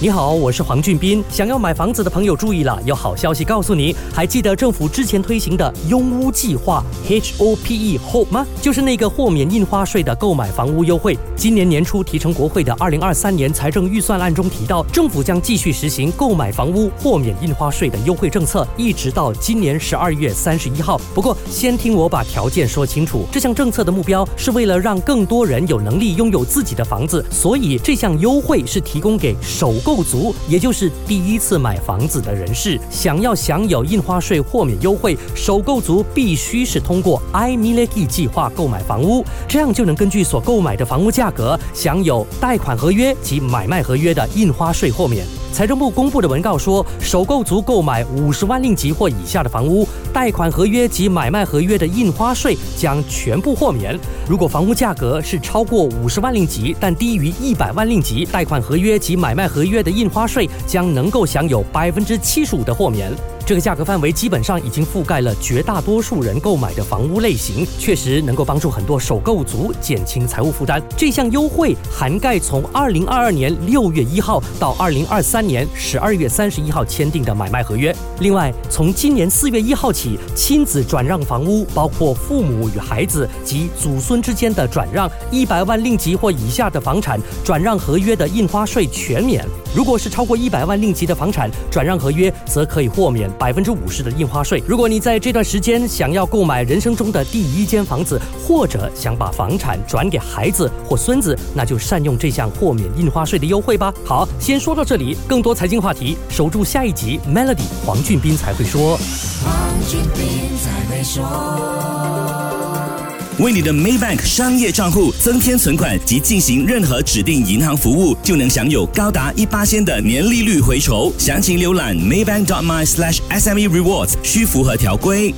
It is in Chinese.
你好，我是黄俊斌。想要买房子的朋友注意了，有好消息告诉你。还记得政府之前推行的拥屋计划 （H O P E Hope） 吗？就是那个豁免印花税的购买房屋优惠。今年年初提成国会的二零二三年财政预算案中提到，政府将继续实行购买房屋豁免印花税的优惠政策，一直到今年十二月三十一号。不过，先听我把条件说清楚。这项政策的目标是为了让更多人有能力拥有自己的房子，所以这项优惠是提供给首。购族，也就是第一次买房子的人士，想要享有印花税豁免优惠，首购族必须是通过 i m i l e k i 计划购买房屋，这样就能根据所购买的房屋价格，享有贷款合约及买卖合约的印花税豁免。财政部公布的文告说，首购族购买五十万令吉或以下的房屋，贷款合约及买卖合约的印花税将全部豁免。如果房屋价格是超过五十万令吉，但低于一百万令吉，贷款合约及买卖合约的印花税将能够享有百分之七十五的豁免。这个价格范围基本上已经覆盖了绝大多数人购买的房屋类型，确实能够帮助很多首购族减轻财务负担。这项优惠涵盖从二零二二年六月一号到二零二三年十二月三十一号签订的买卖合约。另外，从今年四月一号起，亲子转让房屋，包括父母与孩子及祖孙之间的转让，一百万令吉或以下的房产转让合约的印花税全免。如果是超过一百万令吉的房产转让合约，则可以豁免百分之五十的印花税。如果你在这段时间想要购买人生中的第一间房子，或者想把房产转给孩子或孙子，那就善用这项豁免印花税的优惠吧。好，先说到这里，更多财经话题，守住下一集。Melody 黄俊斌才会说。黄俊斌才会说。为你的 Maybank 商业账户增添存款及进行任何指定银行服务，就能享有高达一八千的年利率回酬。详情浏览 Maybank.myslash SME Rewards，需符合条规。